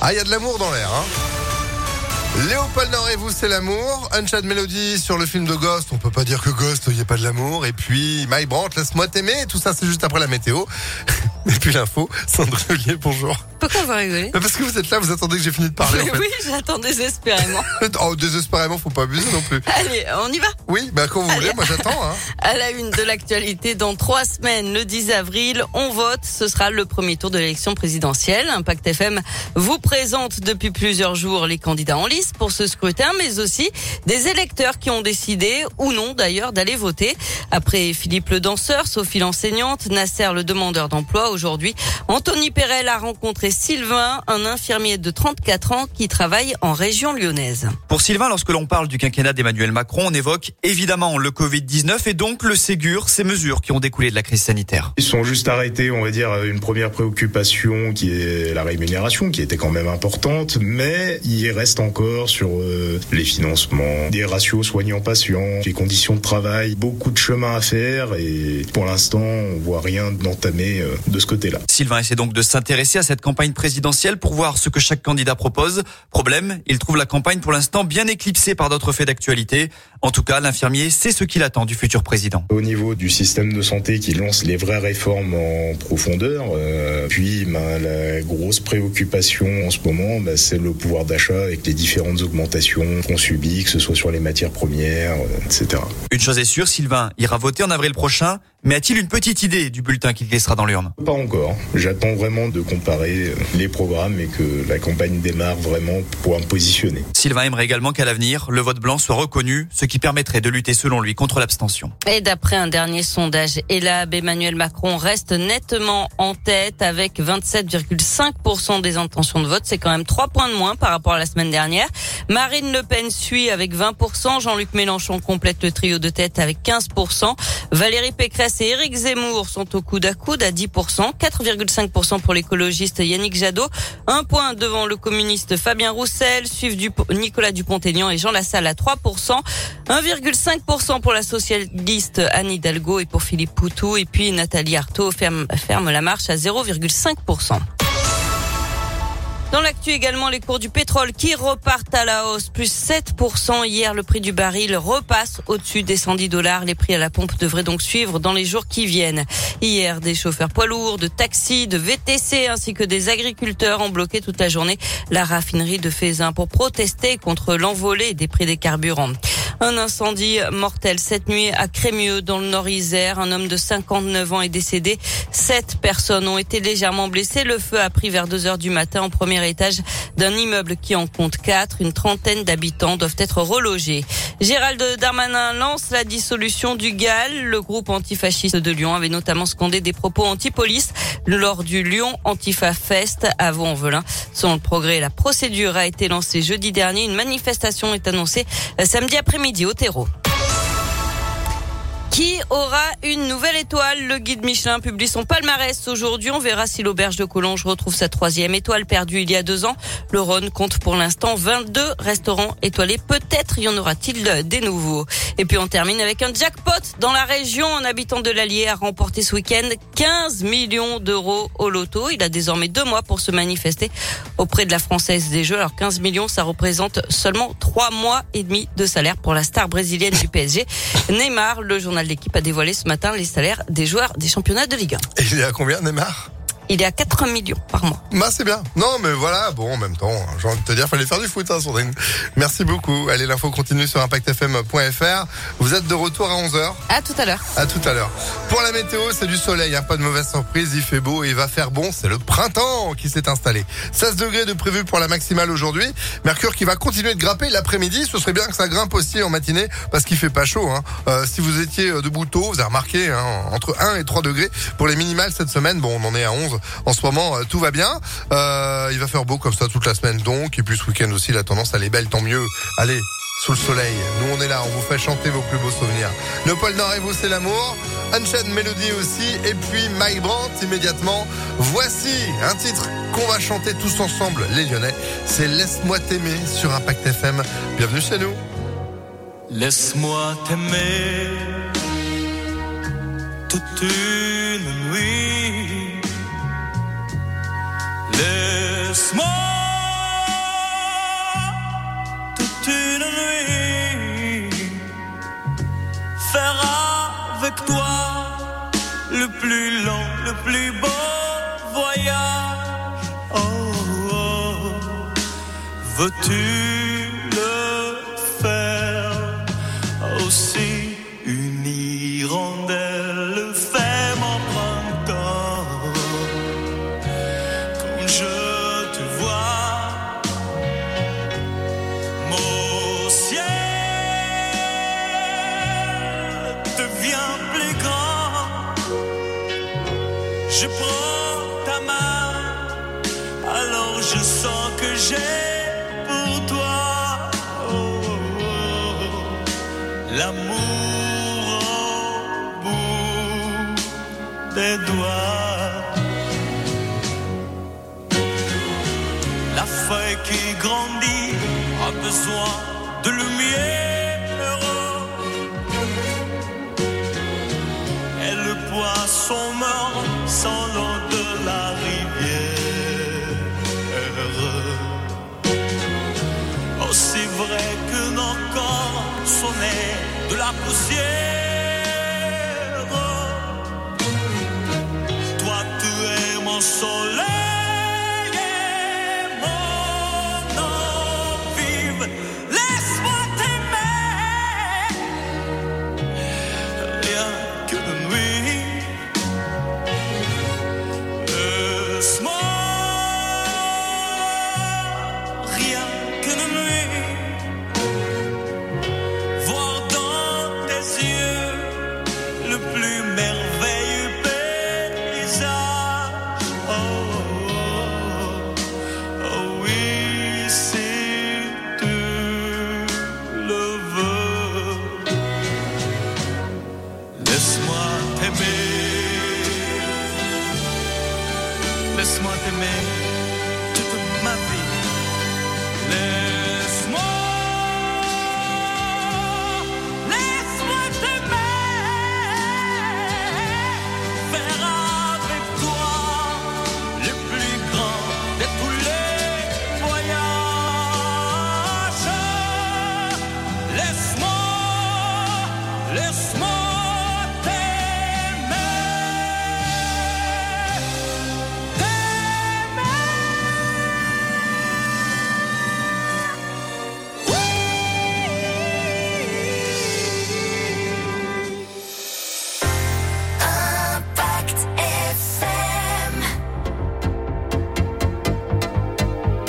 Ah, il y a de l'amour dans l'air, hein. Léopold Nord et vous, c'est l'amour. Unchained Melody sur le film de Ghost. On peut pas dire que Ghost, il n'y a pas de l'amour. Et puis, My Brandt, laisse-moi t'aimer. Tout ça, c'est juste après la météo. Et puis l'info, Sandra Ollier, bonjour. Pourquoi on va rigoler Parce que vous êtes là, vous attendez que j'ai fini de parler. en fait. Oui, j'attends désespérément. oh, désespérément, faut pas abuser non plus. Allez, on y va Oui, bah quand vous voulez, moi j'attends. Hein. À la une de l'actualité, dans trois semaines, le 10 avril, on vote. Ce sera le premier tour de l'élection présidentielle. Impact FM vous présente depuis plusieurs jours les candidats en lice pour ce scrutin, mais aussi des électeurs qui ont décidé, ou non d'ailleurs, d'aller voter. Après Philippe le danseur, Sophie l'enseignante, Nasser le demandeur d'emploi, aujourd'hui, Anthony Perel a rencontré Sylvain, un infirmier de 34 ans qui travaille en région lyonnaise. Pour Sylvain, lorsque l'on parle du quinquennat d'Emmanuel Macron, on évoque évidemment le Covid-19 et donc le Ségur, ces mesures qui ont découlé de la crise sanitaire. Ils sont juste arrêtés, on va dire, une première préoccupation qui est la rémunération, qui était quand même importante, mais il reste encore sur euh, les financements, des ratios soignants-patients, les conditions de travail, beaucoup de chemin à faire et pour l'instant, on voit rien d'entamé euh, de ce côté-là. Sylvain essaie donc de s'intéresser à cette campagne pour voir ce que chaque candidat propose. Problème, il trouve la campagne pour l'instant bien éclipsée par d'autres faits d'actualité. En tout cas, l'infirmier sait ce qu'il attend du futur président. Au niveau du système de santé qui lance les vraies réformes en profondeur, euh, puis ben, la grosse préoccupation en ce moment, ben, c'est le pouvoir d'achat avec les différentes augmentations qu'on subit, que ce soit sur les matières premières, euh, etc. Une chose est sûre, Sylvain ira voter en avril prochain, mais a-t-il une petite idée du bulletin qu'il laissera dans l'urne? Pas encore. J'attends vraiment de comparer euh, les programmes et que la campagne démarre vraiment pour me positionner. Sylvain aimerait également qu'à l'avenir, le vote blanc soit reconnu, ce qui permettrait de lutter selon lui contre l'abstention. Et d'après un dernier sondage ELAB, Emmanuel Macron reste nettement en tête avec 27,5% des intentions de vote. C'est quand même 3 points de moins par rapport à la semaine dernière. Marine Le Pen suit avec 20%. Jean-Luc Mélenchon complète le trio de tête avec 15%. Valérie Pécresse et Éric Zemmour sont au coude à coude à 10%. 4,5% pour l'écologiste Yannick Jadot. Un point devant le communiste Fabien Roussel. Suivent Nicolas Dupont-Aignan et Jean Lassalle à 3%. 1,5% pour la socialiste Anne Hidalgo et pour Philippe Poutou. Et puis Nathalie Arthaud ferme la marche à 0,5%. Dans l'actu également, les cours du pétrole qui repartent à la hausse, plus 7%. Hier, le prix du baril repasse au-dessus des 110 dollars. Les prix à la pompe devraient donc suivre dans les jours qui viennent. Hier, des chauffeurs poids lourds, de taxis, de VTC ainsi que des agriculteurs ont bloqué toute la journée la raffinerie de Fézin pour protester contre l'envolée des prix des carburants. Un incendie mortel cette nuit à Crémieux dans le Nord-Isère. Un homme de 59 ans est décédé. Sept personnes ont été légèrement blessées. Le feu a pris vers 2 heures du matin au premier étage d'un immeuble qui en compte quatre. Une trentaine d'habitants doivent être relogés. Gérald Darmanin lance la dissolution du GAL. Le groupe antifasciste de Lyon avait notamment scandé des propos anti-police lors du Lyon Antifa Fest à Vaux-en-Velin. Selon le progrès, la procédure a été lancée jeudi dernier. Une manifestation est annoncée samedi après-midi terreau. Qui aura une nouvelle étoile? Le guide Michelin publie son palmarès aujourd'hui. On verra si l'auberge de Collonges retrouve sa troisième étoile perdue il y a deux ans. Le Rhône compte pour l'instant 22 restaurants étoilés. Peut-être y en aura-t-il des nouveaux. Et puis on termine avec un jackpot dans la région. Un habitant de l'Allier a remporté ce week-end 15 millions d'euros au loto. Il a désormais deux mois pour se manifester auprès de la Française des Jeux. Alors 15 millions, ça représente seulement trois mois et demi de salaire pour la star brésilienne du PSG. Neymar, le journal l'équipe a dévoilé ce matin les salaires des joueurs des championnats de Ligue 1. Et il est à combien, Neymar? Il est à 4 millions par mois. Bah c'est bien. Non mais voilà, bon en même temps, j'ai envie de te dire, fallait faire du foot, hein, Sandrine. Merci beaucoup. Allez, l'info continue sur impactfm.fr. Vous êtes de retour à 11h. À tout à l'heure. À tout à l'heure. Pour la météo, c'est du soleil, hein, pas de mauvaise surprise, il fait beau et il va faire bon, c'est le printemps qui s'est installé. 16 degrés de prévu pour la maximale aujourd'hui. Mercure qui va continuer de grimper l'après-midi, ce serait bien que ça grimpe aussi en matinée parce qu'il fait pas chaud. Hein. Euh, si vous étiez debout tôt, vous avez remarqué hein, entre 1 et 3 degrés pour les minimales cette semaine. Bon, on en est à 11 en ce moment, euh, tout va bien. Euh, il va faire beau comme ça toute la semaine donc. Et puis ce week-end aussi, la tendance, elle est belle, tant mieux. Allez, sous le soleil. Nous, on est là, on vous fait chanter vos plus beaux souvenirs. Le pôle Nord et vous, c'est l'amour. Unchained Melody aussi. Et puis Mike Brandt immédiatement. Voici un titre qu'on va chanter tous ensemble, les Lyonnais. C'est Laisse-moi t'aimer sur Impact FM. Bienvenue chez nous. Laisse-moi t'aimer toute une nuit. toute une nuit. Faire avec toi le plus long, le plus beau voyage. Oh. oh, oh. veux-tu? Que j'ai pour toi l'amour au bout des doigts. La feuille qui grandit a besoin de lumière. Et le poisson meurt sans l'eau Aussi vrai que